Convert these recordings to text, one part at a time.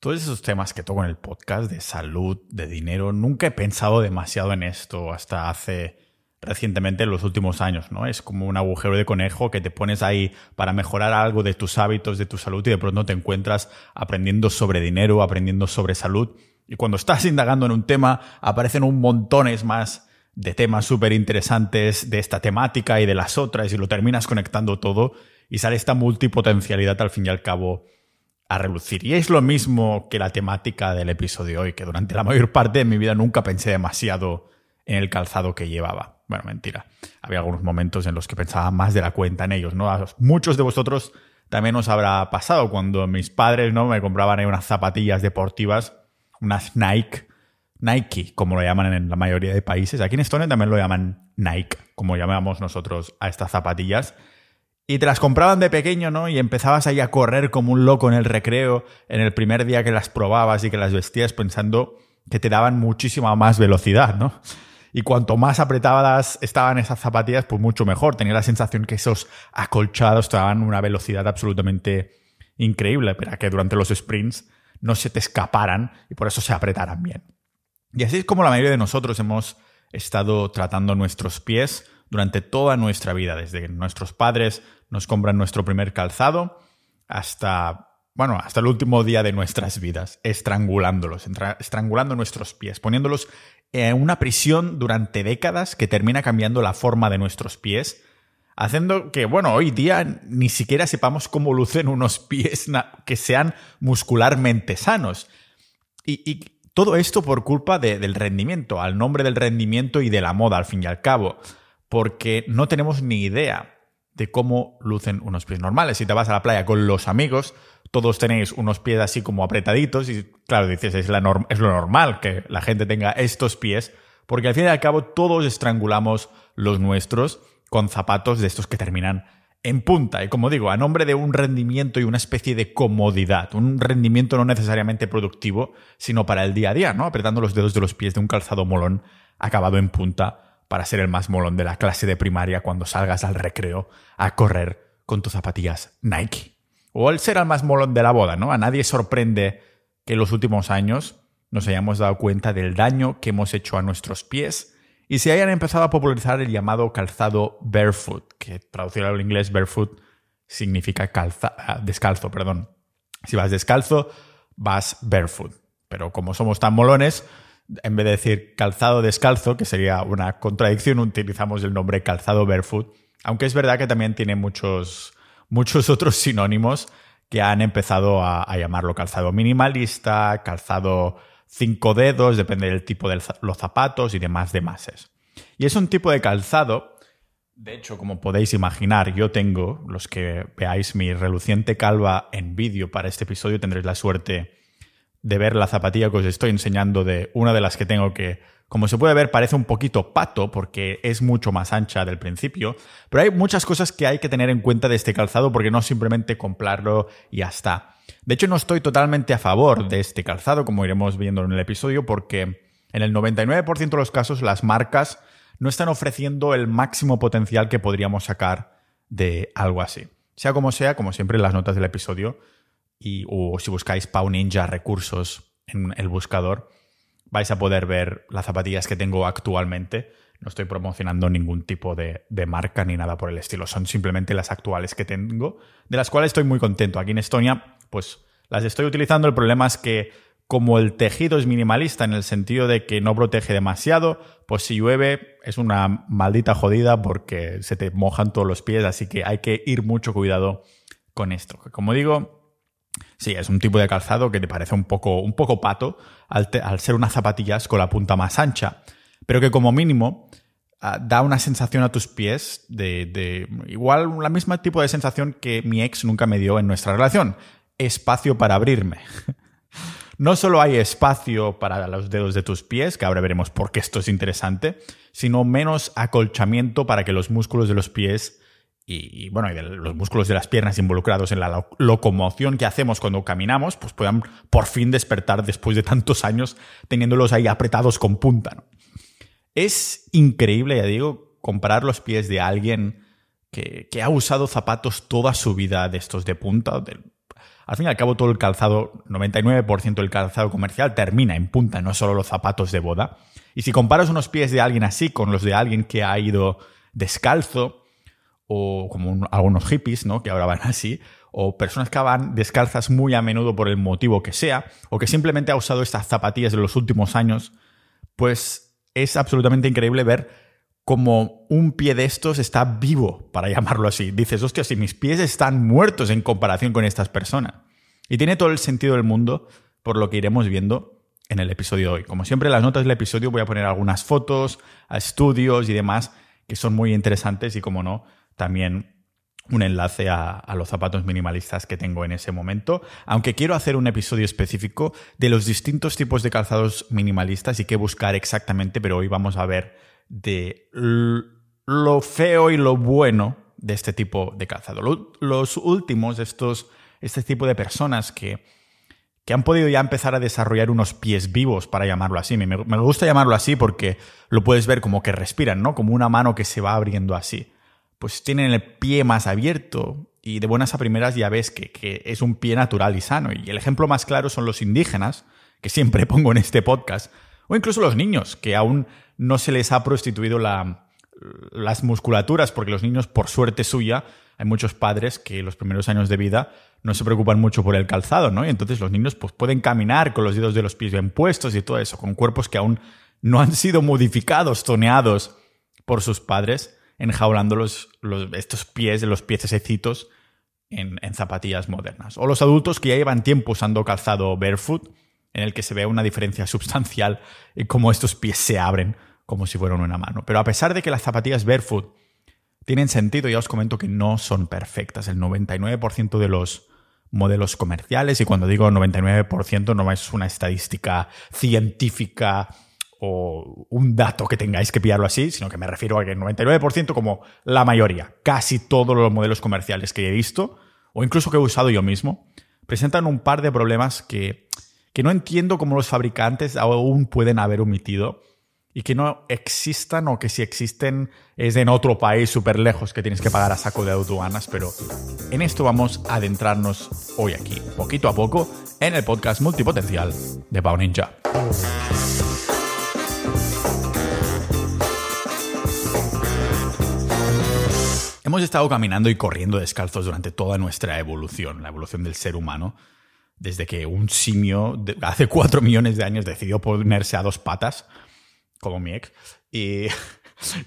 Todos esos temas que toco en el podcast de salud, de dinero, nunca he pensado demasiado en esto hasta hace recientemente en los últimos años, ¿no? Es como un agujero de conejo que te pones ahí para mejorar algo de tus hábitos, de tu salud y de pronto te encuentras aprendiendo sobre dinero, aprendiendo sobre salud y cuando estás indagando en un tema aparecen un montones más de temas súper interesantes de esta temática y de las otras y lo terminas conectando todo y sale esta multipotencialidad al fin y al cabo a relucir. Y es lo mismo que la temática del episodio de hoy, que durante la mayor parte de mi vida nunca pensé demasiado en el calzado que llevaba. Bueno, mentira. Había algunos momentos en los que pensaba más de la cuenta en ellos, ¿no? Muchos de vosotros también os habrá pasado cuando mis padres, ¿no? Me compraban unas zapatillas deportivas, unas Nike, Nike, como lo llaman en la mayoría de países. Aquí en Estonia también lo llaman Nike, como llamamos nosotros a estas zapatillas. Y te las compraban de pequeño, ¿no? Y empezabas ahí a correr como un loco en el recreo, en el primer día que las probabas y que las vestías pensando que te daban muchísima más velocidad, ¿no? Y cuanto más apretadas estaban esas zapatillas, pues mucho mejor. Tenía la sensación que esos acolchados te daban una velocidad absolutamente increíble para que durante los sprints no se te escaparan y por eso se apretaran bien. Y así es como la mayoría de nosotros hemos estado tratando nuestros pies durante toda nuestra vida, desde que nuestros padres nos compran nuestro primer calzado hasta, bueno, hasta el último día de nuestras vidas, estrangulándolos, estrangulando nuestros pies, poniéndolos en una prisión durante décadas que termina cambiando la forma de nuestros pies, haciendo que, bueno, hoy día ni siquiera sepamos cómo lucen unos pies que sean muscularmente sanos. Y, todo esto por culpa del rendimiento, al nombre del rendimiento y de la moda, al fin y al cabo porque no tenemos ni idea de cómo lucen unos pies normales. Si te vas a la playa con los amigos, todos tenéis unos pies así como apretaditos y claro, dices, es, lo normal que la gente tenga estos pies, porque al fin y al cabo todos estrangulamos los nuestros con zapatos de estos que terminan en punta. Y como digo, a nombre de un rendimiento y una especie de comodidad, un rendimiento no necesariamente productivo, sino para el día a día, ¿no? Apretando los dedos de los pies de un calzado molón acabado en punta para ser el más molón de la clase de primaria cuando salgas al recreo a correr con tus zapatillas Nike. O el ser el más molón de la boda, ¿no? A nadie sorprende que en los últimos años nos hayamos dado cuenta del daño que hemos hecho a nuestros pies y se hayan empezado a popularizar el llamado calzado barefoot, que traducido al inglés barefoot significa calza, ah, descalzo, perdón. Si vas descalzo, vas barefoot. Pero como somos tan molones, en vez de decir calzado descalzo, que sería una contradicción, utilizamos el nombre calzado barefoot, aunque es verdad que también tiene muchos, muchos otros sinónimos que han empezado a, llamarlo calzado minimalista, calzado cinco dedos, depende del tipo de los zapatos y demás demases. Y es un tipo de calzado, de hecho, como podéis imaginar, yo tengo, los que veáis mi reluciente calva en vídeo para este episodio, tendréis la suerte de ver la zapatilla que os estoy enseñando de una de las que tengo que, como se puede ver, parece un poquito pato porque es mucho más ancha del principio, pero hay muchas cosas que hay que tener en cuenta de este calzado porque no simplemente comprarlo y ya está. De hecho, no estoy totalmente a favor de este calzado, como iremos viendo en el episodio, porque en el 99% de los casos las marcas no están ofreciendo el máximo potencial que podríamos sacar de algo así. Sea como sea, como siempre en las notas del episodio, y, o si buscáis Pau Ninja recursos en el buscador, vais a poder ver las zapatillas que tengo actualmente. No estoy promocionando ningún tipo de, de, marca ni nada por el estilo. Son simplemente las actuales que tengo, de las cuales estoy muy contento. Aquí en Estonia, pues las estoy utilizando. El problema es que como el tejido es minimalista en el sentido de que no protege demasiado, pues si llueve es una maldita jodida porque se te mojan todos los pies, así que hay que ir mucho cuidado con esto. Como digo, Sí, es un tipo de calzado que te parece un poco, un poco pato al, ser unas zapatillas con la punta más ancha, pero que como mínimo ah, da una sensación a tus pies de, de igual la misma tipo de sensación que mi ex nunca me dio en nuestra relación, espacio para abrirme. No solo hay espacio para los dedos de tus pies, que ahora veremos por qué esto es interesante, sino menos acolchamiento para que los músculos de los pies y, bueno, y de los músculos de las piernas involucrados en la locomoción que hacemos cuando caminamos, pues puedan por fin despertar después de tantos años teniéndolos ahí apretados con punta. Es increíble, ya digo, comparar los pies de alguien que, ha usado zapatos toda su vida de estos de punta, Al fin y al cabo, todo el calzado, 99% del calzado comercial termina en punta, no solo los zapatos de boda. Y si comparas unos pies de alguien así con los de alguien que ha ido descalzo, o como algunos hippies, ¿no? Que ahora van así, o personas que van descalzas muy a menudo por el motivo que sea, o que simplemente ha usado estas zapatillas de los últimos años, pues es absolutamente increíble ver cómo un pie de estos está vivo, para llamarlo así. Dices, hostia, si mis pies están muertos en comparación con estas personas. Y tiene todo el sentido del mundo por lo que iremos viendo en el episodio de hoy. Como siempre, en las notas del episodio voy a poner algunas fotos, estudios y demás que son muy interesantes y, como no, también un enlace a, los zapatos minimalistas que tengo en ese momento, aunque quiero hacer un episodio específico de los distintos tipos de calzados minimalistas y qué buscar exactamente, pero hoy vamos a ver de lo feo y lo bueno de este tipo de calzado. Los últimos, estos, este tipo de personas que, que han podido ya empezar a desarrollar unos pies vivos, para llamarlo así. Me, me gusta llamarlo así porque lo puedes ver como que respiran, ¿no? Como una mano que se va abriendo así pues tienen el pie más abierto y de buenas a primeras ya ves que, es un pie natural y sano. Y el ejemplo más claro son los indígenas, que siempre pongo en este podcast, o incluso los niños, que aún no se les ha prostituido las musculaturas, porque los niños, por suerte suya, hay muchos padres que los primeros años de vida no se preocupan mucho por el calzado, ¿no? Y entonces los niños pues, pueden caminar con los dedos de los pies bien puestos y todo eso, con cuerpos que aún no han sido modificados, toneados por sus padres enjaulando los, estos pies, los piececitos en, en zapatillas modernas. O los adultos que ya llevan tiempo usando calzado barefoot, en el que se ve una diferencia sustancial en cómo estos pies se abren como si fueran una mano. Pero a pesar de que las zapatillas barefoot tienen sentido, ya os comento que no son perfectas. El 99% de los modelos comerciales, y cuando digo 99% no es una estadística científica o un dato que tengáis que pillarlo así, sino que me refiero a que el 99% como la mayoría, casi todos los modelos comerciales que he visto, o incluso que he usado yo mismo, presentan un par de problemas que, que no entiendo cómo los fabricantes aún pueden haber omitido y que no existan o que si existen es en otro país súper lejos que tienes que pagar a saco de aduanas, pero en esto vamos a adentrarnos hoy aquí, poquito a poco, en el podcast multipotencial de Pau Ninja. Hemos estado caminando y corriendo descalzos durante toda nuestra evolución, la evolución del ser humano, desde que un simio hace cuatro millones de años decidió ponerse a dos patas, como mi ex, y,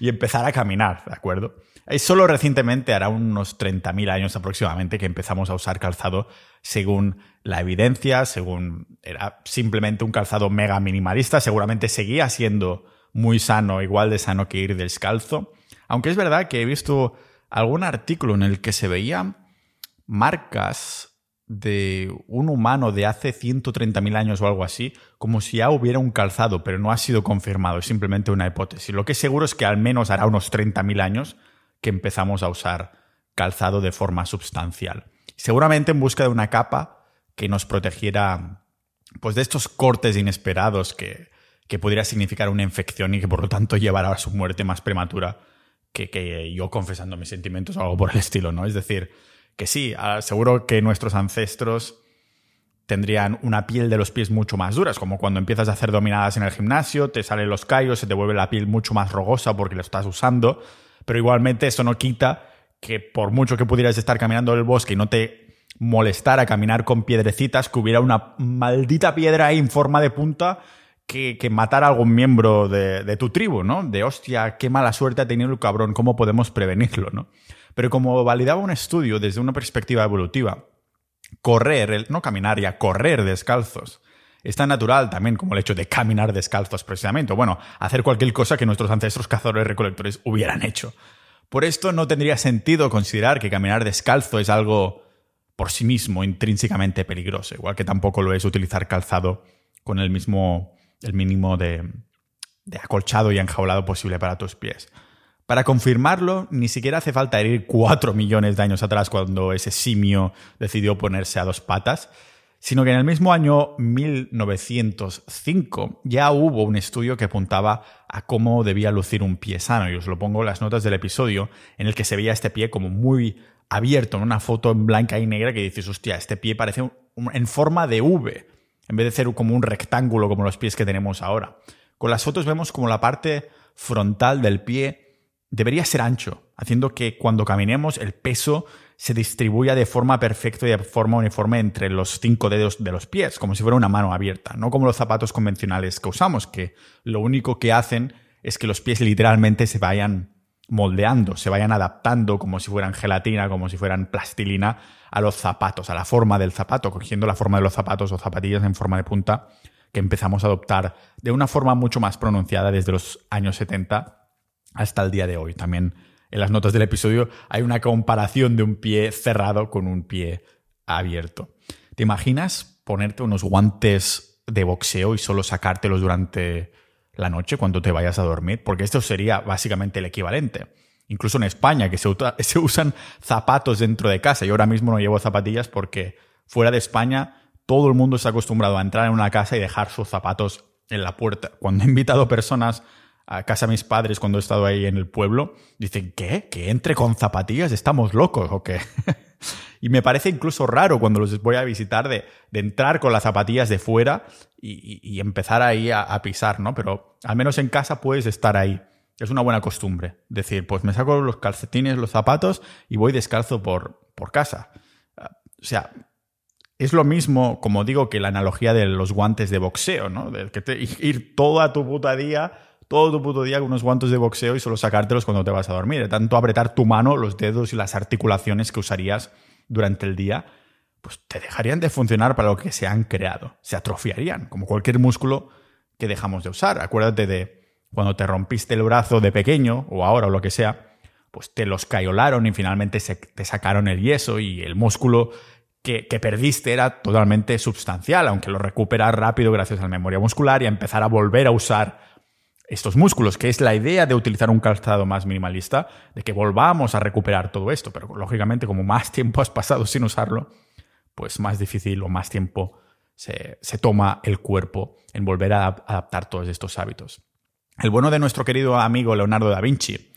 empezar a caminar, ¿de acuerdo? Es solo recientemente, hará unos 30.000 años aproximadamente, que empezamos a usar calzado según la evidencia, según era simplemente un calzado mega minimalista, seguramente seguía siendo muy sano, igual de sano que ir descalzo. Aunque es verdad que he visto algún artículo en el que se veían marcas de un humano de hace 130.000 años o algo así, como si ya hubiera un calzado, pero no ha sido confirmado, es simplemente una hipótesis. Lo que es seguro es que al menos hará unos 30.000 años que empezamos a usar calzado de forma sustancial. Seguramente en busca de una capa que nos protegiera pues de estos cortes inesperados que, que pudiera significar una infección y que por lo tanto llevará a su muerte más prematura que, yo confesando mis sentimientos o algo por el estilo, ¿no? Es decir, que sí, ah, seguro que nuestros ancestros tendrían una piel de los pies mucho más duras, como cuando empiezas a hacer dominadas en el gimnasio, te salen los callos, se te vuelve la piel mucho más rogosa porque lo estás usando, pero igualmente eso no quita que por mucho que pudieras estar caminando en el bosque y no te molestara caminar con piedrecitas, que hubiera una maldita piedra ahí en forma de punta que, matar a algún miembro de, tu tribu, ¿no? De hostia, qué mala suerte ha tenido el cabrón, ¿cómo podemos prevenirlo, ¿no? Pero como validaba un estudio desde una perspectiva evolutiva, correr, no caminar ya, correr descalzos, es tan natural también como el hecho de caminar descalzos precisamente, bueno, hacer cualquier cosa que nuestros ancestros cazadores recolectores hubieran hecho. Por esto no tendría sentido considerar que caminar descalzo es algo por sí mismo intrínsecamente peligroso, igual que tampoco lo es utilizar calzado con el mismo el mínimo de, acolchado y enjaulado posible para tus pies. Para confirmarlo, ni siquiera hace falta ir cuatro millones de años atrás cuando ese simio decidió ponerse a dos patas, sino que en el mismo año 1905 ya hubo un estudio que apuntaba a cómo debía lucir un pie sano, y os lo pongo en las notas del episodio, en el que se veía este pie como muy abierto, en una foto en blanca y negra que dices, hostia, este pie parece en forma de V, en vez de ser como un rectángulo como los pies que tenemos ahora. Con las fotos vemos como la parte frontal del pie debería ser ancho, haciendo que cuando caminemos el peso se distribuya de forma perfecta y de forma uniforme entre los cinco dedos de los pies, como si fuera una mano abierta, no como los zapatos convencionales que usamos, que lo único que hacen es que los pies literalmente se vayan moldeando, se vayan adaptando como si fueran gelatina, como si fueran plastilina a los zapatos, a la forma del zapato, cogiendo la forma de los zapatos o zapatillas en forma de punta que empezamos a adoptar de una forma mucho más pronunciada desde los años 70 hasta el día de hoy. También en las notas del episodio hay una comparación de un pie cerrado con un pie abierto. ¿Te imaginas ponerte unos guantes de boxeo y solo sacártelos durante la noche cuando te vayas a dormir, porque esto sería básicamente el equivalente. Incluso en España, que se, se usan zapatos dentro de casa. Yo ahora mismo no llevo zapatillas porque fuera de España todo el mundo está acostumbrado a entrar en una casa y dejar sus zapatos en la puerta. Cuando he invitado personas a casa de mis padres cuando he estado ahí en el pueblo, dicen, ¿qué? ¿Que entre con zapatillas? ¿Estamos locos o qué? y me parece incluso raro cuando los voy a visitar de, entrar con las zapatillas de fuera y, empezar ahí a, pisar, ¿no? Pero al menos en casa puedes estar ahí. Es una buena costumbre. Decir, pues me saco los calcetines, los zapatos y voy descalzo por, por casa. O sea, es lo mismo, como digo, que la analogía de los guantes de boxeo, ¿no? De que te, ir toda tu puta día todo tu puto día con unos guantes de boxeo y solo sacártelos cuando te vas a dormir. De tanto apretar tu mano, los dedos y las articulaciones que usarías durante el día, pues te dejarían de funcionar para lo que se han creado. Se atrofiarían, como cualquier músculo que dejamos de usar. Acuérdate de cuando te rompiste el brazo de pequeño, o ahora o lo que sea, pues te los cayolaron y finalmente se, te sacaron el yeso y el músculo que, que, perdiste era totalmente substancial, aunque lo recuperas rápido gracias a la memoria muscular y a empezar a volver a usar estos músculos, que es la idea de utilizar un calzado más minimalista, de que volvamos a recuperar todo esto, pero lógicamente como más tiempo has pasado sin usarlo, pues más difícil o más tiempo se, toma el cuerpo en volver a adaptar todos estos hábitos. El bueno de nuestro querido amigo Leonardo da Vinci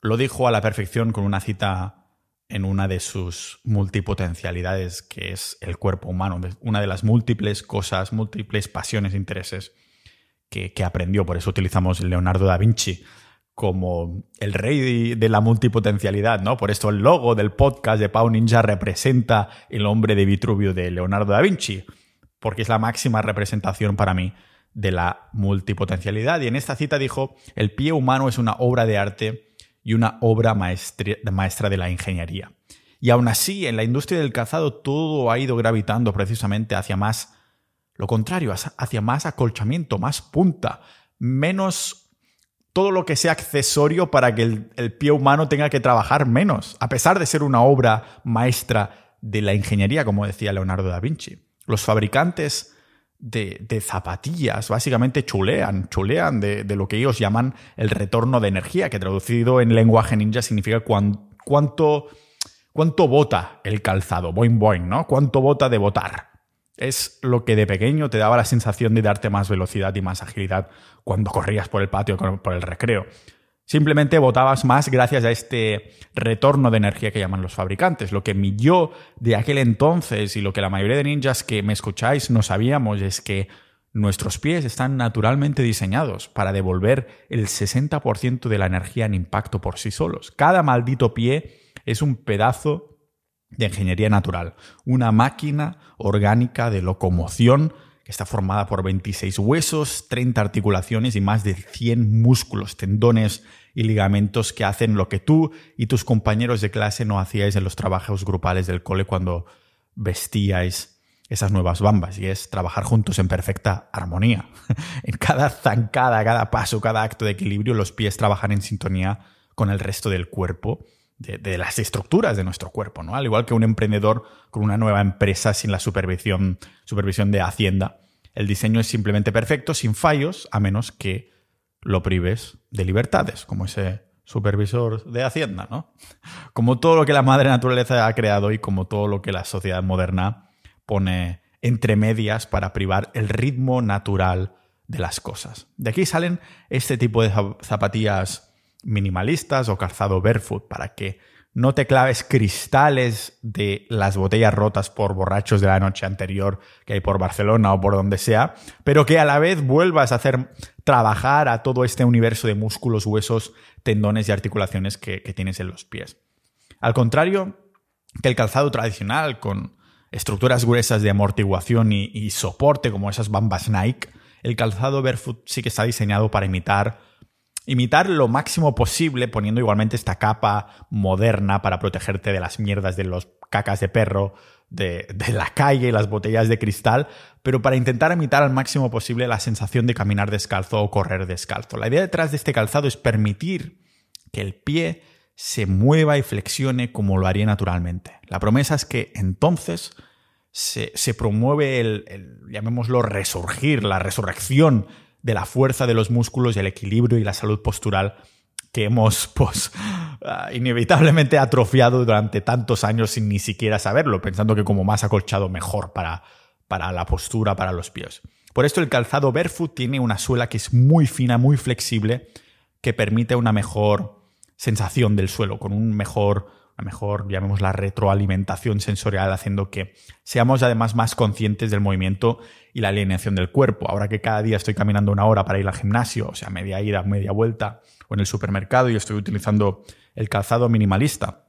lo dijo a la perfección con una cita en una de sus multipotencialidades, que es el cuerpo humano, una de las múltiples cosas, múltiples pasiones intereses que, aprendió. Por eso utilizamos Leonardo da Vinci como el rey de la multipotencialidad, ¿no? Por esto el logo del podcast de Pau Ninja representa el hombre de Vitruvio de Leonardo da Vinci, porque es la máxima representación para mí de la multipotencialidad. Y en esta cita dijo, el pie humano es una obra de arte y una obra maestra de la ingeniería. Y aún así, en la industria del calzado todo ha ido gravitando precisamente hacia más lo contrario, hacia más acolchamiento, más punta, menos todo lo que sea accesorio para que el, pie humano tenga que trabajar menos, a pesar de ser una obra maestra de la ingeniería, como decía Leonardo da Vinci. Los fabricantes de, zapatillas básicamente chulean, chulean de, lo que ellos llaman el retorno de energía, que traducido en lenguaje ninja significa cuánto, cuánto bota el calzado, boing boing, ¿no? Cuánto bota de botar es lo que de pequeño te daba la sensación de darte más velocidad y más agilidad cuando corrías por el patio, por el recreo. Simplemente botabas más gracias a este retorno de energía que llaman los fabricantes. Lo que mi yo de aquel entonces y lo que la mayoría de ninjas que me escucháis no sabíamos es que nuestros pies están naturalmente diseñados para devolver el 60% de la energía en impacto por sí solos. Cada maldito pie es un pedazo de ingeniería natural, una máquina orgánica de locomoción que está formada por 26 huesos, 30 articulaciones y más de 100 músculos, tendones y ligamentos que hacen lo que tú y tus compañeros de clase no hacíais en los trabajos grupales del cole cuando vestíais esas nuevas bambas, y es trabajar juntos en perfecta armonía. en cada zancada, cada paso, cada acto de equilibrio, los pies trabajan en sintonía con el resto del cuerpo de, las estructuras de nuestro cuerpo, ¿no? Al igual que un emprendedor con una nueva empresa sin la supervisión, supervisión de Hacienda. El diseño es simplemente perfecto, sin fallos, a menos que lo prives de libertades, como ese supervisor de Hacienda, ¿no? Como todo lo que la madre naturaleza ha creado y como todo lo que la sociedad moderna pone entre medias para privar el ritmo natural de las cosas. De aquí salen este tipo de zapatillas minimalistas o calzado barefoot para que no te claves cristales de las botellas rotas por borrachos de la noche anterior que hay por Barcelona o por donde sea, pero que a la vez vuelvas a hacer trabajar a todo este universo de músculos, huesos, tendones y articulaciones que, tienes en los pies. Al contrario que el calzado tradicional con estructuras gruesas de amortiguación y, y soporte como esas bambas Nike, el calzado barefoot sí que está diseñado para imitar imitar lo máximo posible poniendo igualmente esta capa moderna para protegerte de las mierdas de los cacas de perro, de, la calle y las botellas de cristal, pero para intentar imitar al máximo posible la sensación de caminar descalzo o correr descalzo. La idea detrás de este calzado es permitir que el pie se mueva y flexione como lo haría naturalmente. La promesa es que entonces se, promueve el, el, llamémoslo, resurgir, la resurrección de la fuerza de los músculos y el equilibrio y la salud postural que hemos, pues, ah, inevitablemente atrofiado durante tantos años sin ni siquiera saberlo, pensando que como más acolchado mejor para, para la postura, para los pies. Por esto el calzado barefoot tiene una suela que es muy fina, muy flexible, que permite una mejor sensación del suelo, con un mejor a lo mejor llamemos la retroalimentación sensorial, haciendo que seamos además más conscientes del movimiento y la alineación del cuerpo. Ahora que cada día estoy caminando una hora para ir al gimnasio, o sea, media ida, media vuelta, o en el supermercado y estoy utilizando el calzado minimalista,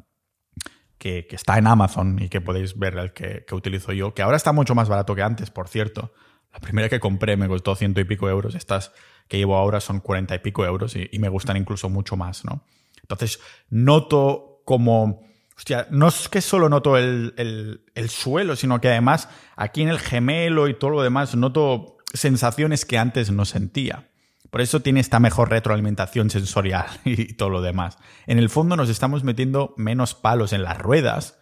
que, está en Amazon y que podéis ver el que, utilizo yo, que ahora está mucho más barato que antes, por cierto. La primera que compré me costó ciento y pico euros. Estas que llevo ahora son cuarenta y pico euros y, y me gustan incluso mucho más, ¿no? Entonces, noto como... Hostia, no es que solo noto el, suelo, sino que además aquí en el gemelo y todo lo demás noto sensaciones que antes no sentía. Por eso tiene esta mejor retroalimentación sensorial y todo lo demás. En el fondo nos estamos metiendo menos palos en las ruedas,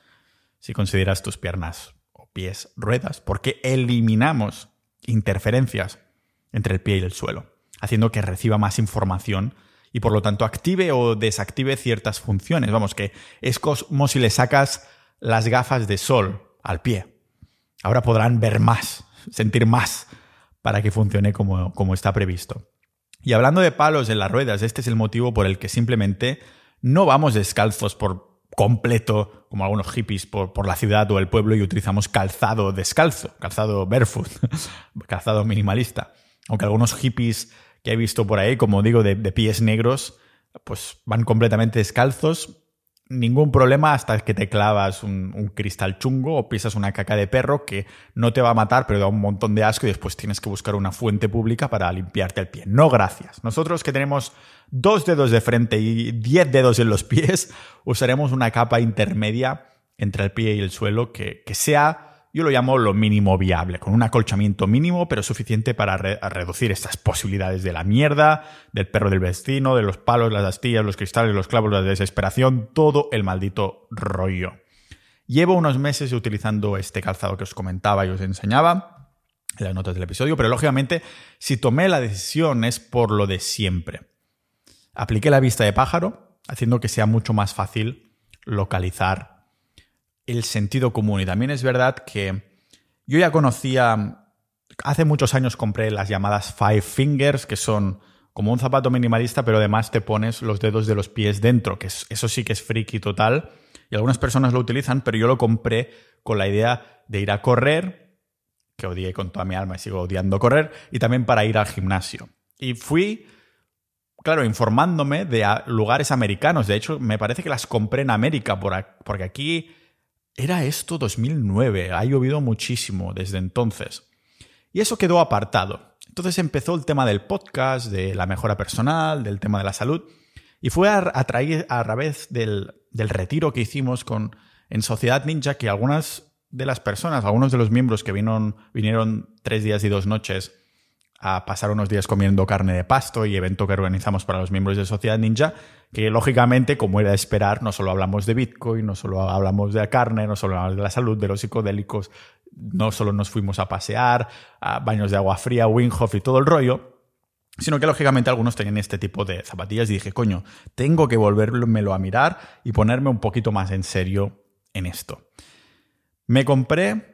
si consideras tus piernas o pies ruedas, porque eliminamos interferencias entre el pie y el suelo, haciendo que reciba más información y por lo tanto active o desactive ciertas funciones. Vamos, que es como si le sacas las gafas de sol al pie. Ahora podrán ver más, sentir más para que funcione como, como está previsto. Y hablando de palos en las ruedas, este es el motivo por el que simplemente no vamos descalzos por completo, como algunos hippies, por, por, la ciudad o el pueblo y utilizamos calzado descalzo, calzado barefoot, calzado minimalista. Aunque algunos hippies que he visto por ahí, como digo, de, pies negros, pues van completamente descalzos. Ningún problema hasta que te clavas un, cristal chungo o pisas una caca de perro que no te va a matar, pero da un montón de asco y después tienes que buscar una fuente pública para limpiarte el pie. No, gracias. Nosotros que tenemos dos dedos de frente y diez dedos en los pies, usaremos una capa intermedia entre el pie y el suelo que, sea yo lo llamo lo mínimo viable, con un acolchamiento mínimo, pero suficiente para reducir estas posibilidades de la mierda, del perro del vecino, de los palos, las astillas, los cristales, los clavos, la desesperación, todo el maldito rollo. Llevo unos meses utilizando este calzado que os comentaba y os enseñaba en las notas del episodio, pero lógicamente si tomé la decisión es por lo de siempre. Apliqué la vista de pájaro, haciendo que sea mucho más fácil localizar el sentido común. Y también es verdad que yo ya conocía, hace muchos años compré las llamadas Five Fingers, que son como un zapato minimalista, pero además te pones los dedos de los pies dentro, que eso sí que es friki total. Y algunas personas lo utilizan, pero yo lo compré con la idea de ir a correr, que odié con toda mi alma y sigo odiando correr, y también para ir al gimnasio. Y fui, claro, informándome de lugares americanos. De hecho, me parece que las compré en América, porque aquí era esto 2009, ha llovido muchísimo desde entonces. Y eso quedó apartado. Entonces empezó el tema del podcast, de la mejora personal, del tema de la salud, y fue a, a, a través del, del, retiro que hicimos con, en Sociedad Ninja que algunas de las personas, algunos de los miembros que vinieron, vinieron tres días y dos noches a pasar unos días comiendo carne de pasto y evento que organizamos para los miembros de Sociedad Ninja, que lógicamente, como era de esperar, no solo hablamos de Bitcoin, no solo hablamos de la carne, no solo hablamos de la salud, de los psicodélicos, no solo nos fuimos a pasear, a baños de agua fría, Winghoff y todo el rollo, sino que lógicamente algunos tenían este tipo de zapatillas y dije, coño, tengo que volvérmelo a mirar y ponerme un poquito más en serio en esto. Me compré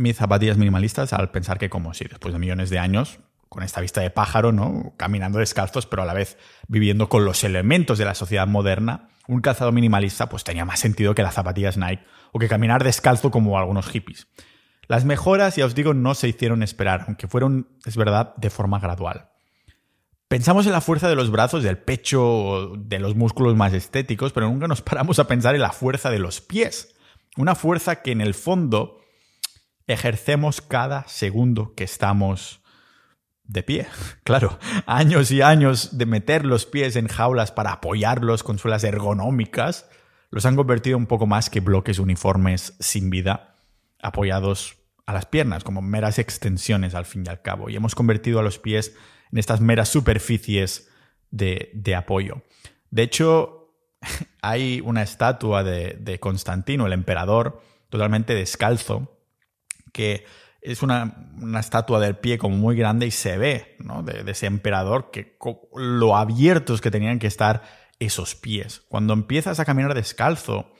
mis zapatillas minimalistas al pensar que como si después de millones de años con esta vista de pájaro, ¿no? Caminando descalzos, pero a la vez viviendo con los elementos de la sociedad moderna, un calzado minimalista pues tenía más sentido que las zapatillas Nike o que caminar descalzo como algunos hippies. Las mejoras, ya os digo, no se hicieron esperar, aunque fueron, es verdad, de forma gradual. Pensamos en la fuerza de los brazos, del pecho, de los músculos más estéticos, pero nunca nos paramos a pensar en la fuerza de los pies. Una fuerza que en el fondo ejercemos cada segundo que estamos de pie. Claro, años y años de meter los pies en jaulas para apoyarlos con suelas ergonómicas los han convertido un poco más que bloques uniformes sin vida apoyados a las piernas, como meras extensiones al fin y al cabo. Y hemos convertido a los pies en estas meras superficies de, apoyo. De hecho, hay una estatua de, Constantino, el emperador, totalmente descalzo, que es una, estatua del pie como muy grande y se ve ¿no? de, ese emperador que lo abiertos que tenían que estar esos pies. Cuando empiezas a caminar descalzo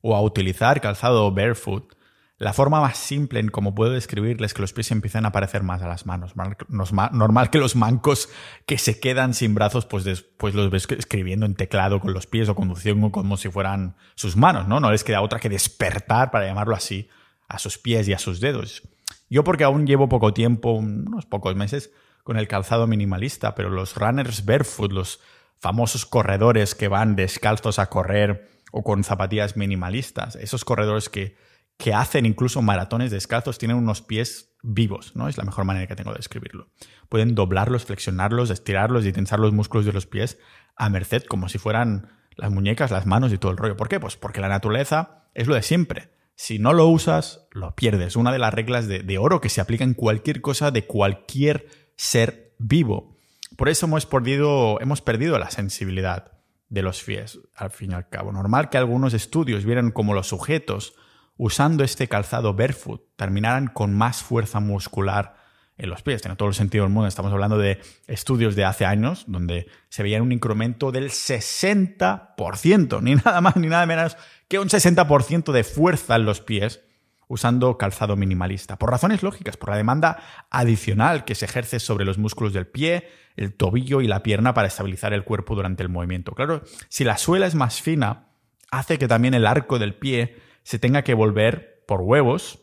o a utilizar calzado barefoot, la forma más simple en cómo puedo describirles que los pies empiezan a aparecer más a las manos. Normal que los mancos que se quedan sin brazos, pues después los ves escribiendo en teclado con los pies o conduciendo como si fueran sus manos, ¿no? No les queda otra que despertar, para llamarlo así, a sus pies y a sus dedos. Yo porque aún llevo poco tiempo, unos pocos meses, con el calzado minimalista, pero los runners barefoot, los famosos corredores que van descalzos a correr o con zapatillas minimalistas, esos corredores que que hacen incluso maratones descalzos tienen unos pies vivos, ¿no? Es la mejor manera que tengo de describirlo. Pueden doblarlos, flexionarlos, estirarlos y tensar los músculos de los pies a merced, como si fueran las muñecas, las manos y todo el rollo. ¿Por qué? Pues porque la naturaleza es lo de siempre. Si no lo usas, lo pierdes. Una de las reglas de, oro que se aplica en cualquier cosa de cualquier ser vivo. Por eso hemos perdido, hemos perdido la sensibilidad de los pies, al fin y al cabo. Normal que algunos estudios vieran como los sujetos usando este calzado barefoot, terminaran con más fuerza muscular en los pies. Tiene todo el sentido del mundo. Estamos hablando de estudios de hace años donde se veía un incremento del 60%, ni nada más ni nada menos que un 60% de fuerza en los pies usando calzado minimalista. Por razones lógicas, por la demanda adicional que se ejerce sobre los músculos del pie, el tobillo y la pierna para estabilizar el cuerpo durante el movimiento. Claro, si la suela es más fina, hace que también el arco del pie se tenga que volver por huevos,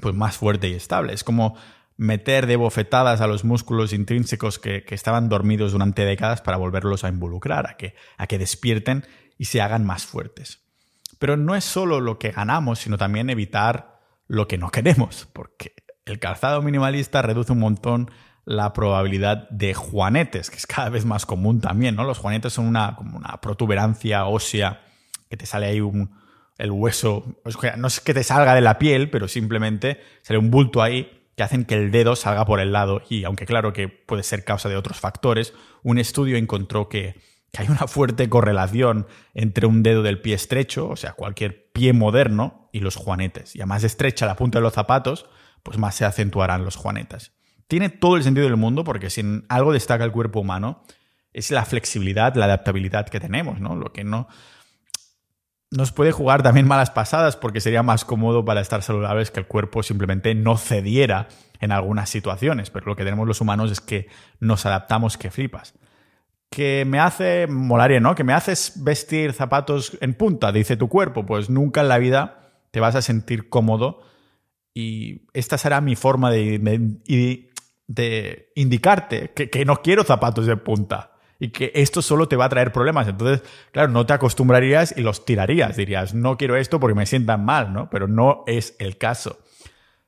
pues más fuerte y estable. Es como meter de bofetadas a los músculos intrínsecos que, estaban dormidos durante décadas para volverlos a involucrar, a que, a que despierten y se hagan más fuertes. Pero no es solo lo que ganamos, sino también evitar lo que no queremos, porque el calzado minimalista reduce un montón la probabilidad de juanetes, que es cada vez más común también, ¿no? Los juanetes son una, como una protuberancia ósea que te sale ahí un, el hueso, no es que te salga de la piel, pero simplemente sale un bulto ahí que hacen que el dedo salga por el lado y aunque claro que puede ser causa de otros factores, un estudio encontró que, hay una fuerte correlación entre un dedo del pie estrecho, o sea, cualquier pie moderno, y los juanetes. Y a más estrecha la punta de los zapatos, pues más se acentuarán los juanetes. Tiene todo el sentido del mundo porque si en algo destaca el cuerpo humano es la flexibilidad, la adaptabilidad que tenemos, ¿no? Lo que no, nos puede jugar también malas pasadas porque sería más cómodo para estar saludables que el cuerpo simplemente no cediera en algunas situaciones, pero lo que tenemos los humanos es que nos adaptamos que flipas. Que me hace, molaría, ¿no? Que me haces vestir zapatos en punta, dice tu cuerpo, pues nunca en la vida te vas a sentir cómodo y esta será mi forma de, de, indicarte que, que no quiero zapatos de punta y que esto solo te va a traer problemas. Entonces, claro, no te acostumbrarías y los tirarías. Dirías, no quiero esto porque me sientan mal, ¿no? Pero no es el caso.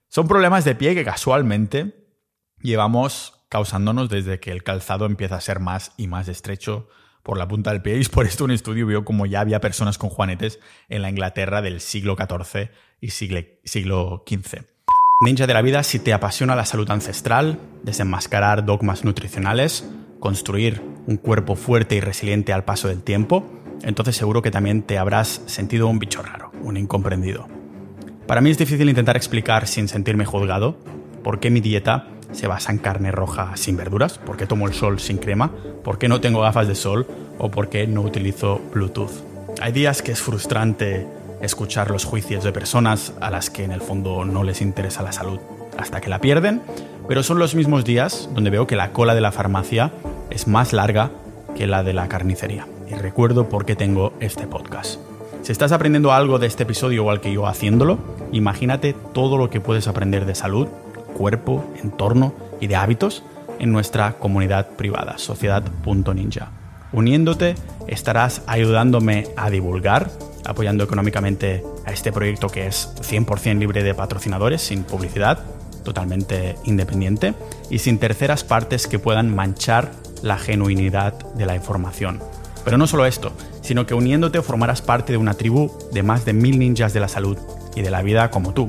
Son problemas de pie que casualmente llevamos causándonos desde que el calzado empieza a ser más y más estrecho por la punta del pie. Y por esto un estudio vio como ya había personas con juanetes en la Inglaterra del siglo XIV y siglo, siglo XV. Ninja de la vida, si te apasiona la salud ancestral, desenmascarar dogmas nutricionales, construir un cuerpo fuerte y resiliente al paso del tiempo, entonces seguro que también te habrás sentido un bicho raro, un incomprendido. Para mí es difícil intentar explicar sin sentirme juzgado por qué mi dieta se basa en carne roja sin verduras, por qué tomo el sol sin crema, por qué no tengo gafas de sol o por qué no utilizo Bluetooth. Hay días que es frustrante escuchar los juicios de personas a las que en el fondo no les interesa la salud hasta que la pierden, pero son los mismos días donde veo que la cola de la farmacia es más larga que la de la carnicería. Y recuerdo por qué tengo este podcast. Si estás aprendiendo algo de este episodio igual que yo haciéndolo, imagínate todo lo que puedes aprender de salud, cuerpo, entorno y de hábitos en nuestra comunidad privada, sociedad.ninja. Uniéndote estarás ayudándome a divulgar, apoyando económicamente a este proyecto que es 100% libre de patrocinadores, sin publicidad, totalmente independiente y sin terceras partes que puedan manchar la genuinidad de la información. Pero no solo esto, sino que uniéndote formarás parte de una tribu de más de mil ninjas de la salud y de la vida como tú,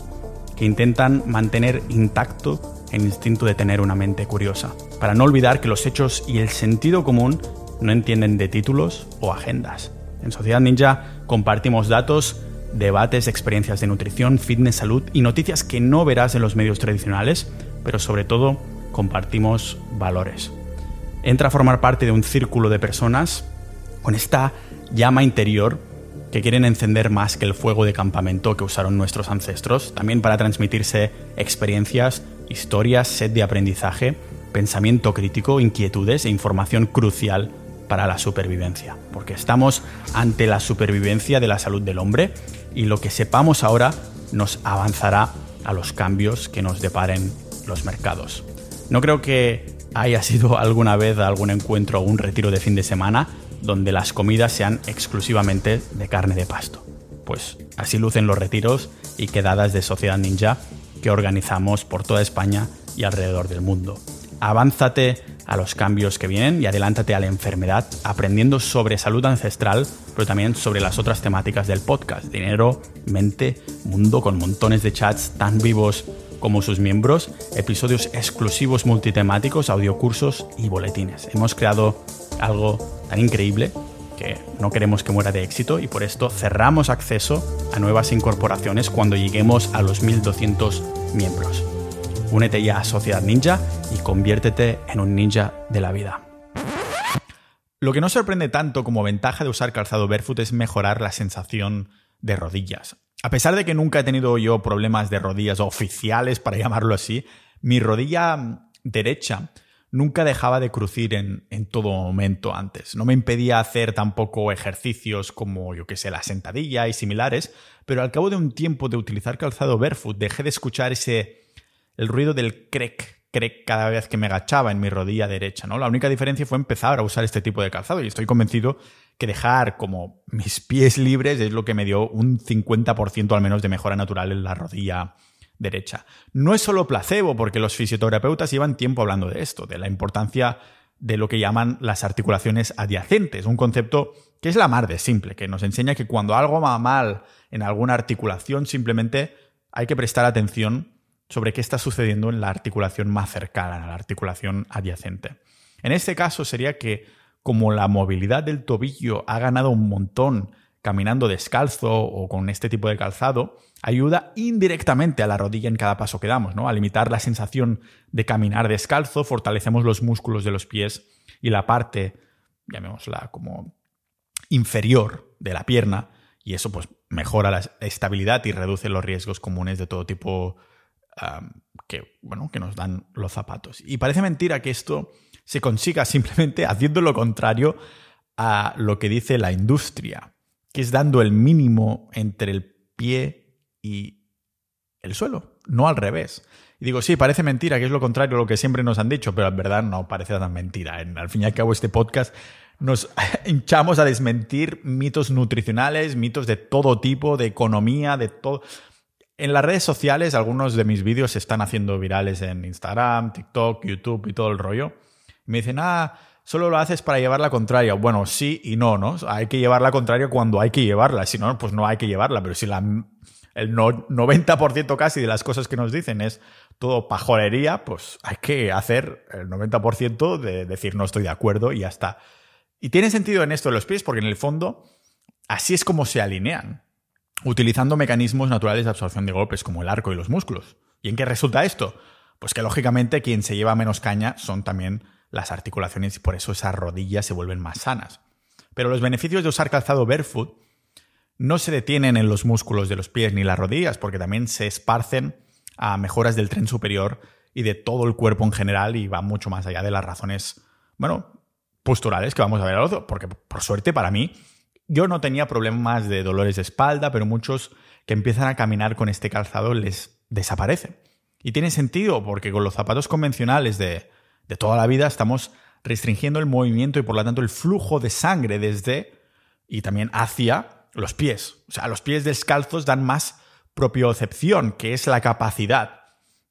que intentan mantener intacto el instinto de tener una mente curiosa, para no olvidar que los hechos y el sentido común no entienden de títulos o agendas. En Sociedad Ninja compartimos datos, debates, experiencias de nutrición, fitness, salud y noticias que no verás en los medios tradicionales, pero sobre todo compartimos valores. Entra a formar parte de un círculo de personas con esta llama interior que quieren encender más que el fuego de campamento que usaron nuestros ancestros, también para transmitirse experiencias, historias, sed de aprendizaje, pensamiento crítico, inquietudes e información crucial para la supervivencia, porque estamos ante la supervivencia de la salud del hombre y lo que sepamos ahora nos avanzará a los cambios que nos deparen los mercados. No creo que haya sido alguna vez algún encuentro o un retiro de fin de semana donde las comidas sean exclusivamente de carne de pasto. Pues así lucen los retiros y quedadas de Sociedad Ninja que organizamos por toda España y alrededor del mundo. Avánzate a los cambios que vienen y adelántate a la enfermedad aprendiendo sobre salud ancestral, pero también sobre las otras temáticas del podcast, dinero, mente, mundo, con montones de chats tan vivos como sus miembros, episodios exclusivos multitemáticos, audiocursos y boletines. Hemos creado algo tan increíble que no queremos que muera de éxito y por esto cerramos acceso a nuevas incorporaciones cuando lleguemos a los 1200 miembros. Únete ya a Sociedad Ninja y conviértete en un ninja de la vida. Lo que no sorprende tanto como ventaja de usar calzado barefoot es mejorar la sensación de rodillas. A pesar de que nunca he tenido yo problemas de rodillas oficiales, para llamarlo así, mi rodilla derecha nunca dejaba de crucir en, en, todo momento antes. No me impedía hacer tampoco ejercicios como, yo que sé, la sentadilla y similares, pero al cabo de un tiempo de utilizar calzado barefoot dejé de escuchar ese el ruido del crec, crec cada vez que me agachaba en mi rodilla derecha, ¿no? La única diferencia fue empezar a usar este tipo de calzado y estoy convencido que dejar como mis pies libres es lo que me dio un 50% al menos de mejora natural en la rodilla derecha. No es solo placebo, porque los fisioterapeutas llevan tiempo hablando de esto, de la importancia de lo que llaman las articulaciones adyacentes, un concepto que es la mar de simple, que nos enseña que cuando algo va mal en alguna articulación simplemente hay que prestar atención sobre qué está sucediendo en la articulación más cercana, en la articulación adyacente. En este caso sería que como la movilidad del tobillo ha ganado un montón caminando descalzo o con este tipo de calzado, ayuda indirectamente a la rodilla en cada paso que damos, ¿no? A limitar la sensación de caminar descalzo, fortalecemos los músculos de los pies y la parte, llamémosla como inferior de la pierna, y eso pues mejora la estabilidad y reduce los riesgos comunes de todo tipo que, bueno, que nos dan los zapatos. Y parece mentira que esto se consiga simplemente haciendo lo contrario a lo que dice la industria, que es dando el mínimo entre el pie y el suelo, no al revés. Y digo, sí, parece mentira, que es lo contrario a lo que siempre nos han dicho, pero en verdad no parece tan mentira. Al fin y al cabo, este podcast nos hinchamos a desmentir mitos nutricionales, mitos de todo tipo, de economía, de todo. En las redes sociales, algunos de mis vídeos se están haciendo virales en Instagram, TikTok, YouTube y todo el rollo. Me dicen, ah, solo lo haces para llevar la contraria. Bueno, sí y no, ¿no? Hay que llevar la contraria cuando hay que llevarla. Si no, pues no hay que llevarla. Pero si la, el 90% casi de las cosas que nos dicen es todo pajorería, pues hay que hacer el 90% de decir no estoy de acuerdo y ya está. Y tiene sentido en esto de los pies porque en el fondo así es como se alinean utilizando mecanismos naturales de absorción de golpes como el arco y los músculos. ¿Y en qué resulta esto? Pues que lógicamente quien se lleva menos caña son también las articulaciones y por eso esas rodillas se vuelven más sanas. Pero los beneficios de usar calzado barefoot no se detienen en los músculos de los pies ni las rodillas, porque también se esparcen a mejoras del tren superior y de todo el cuerpo en general y va mucho más allá de las razones, bueno, posturales que vamos a ver al porque por suerte para mí yo no tenía problemas de dolores de espalda, pero muchos que empiezan a caminar con este calzado les desaparece. Y tiene sentido porque con los zapatos convencionales de, de toda la vida estamos restringiendo el movimiento y por lo tanto el flujo de sangre desde y también hacia los pies. O sea, los pies descalzos dan más propiocepción, que es la capacidad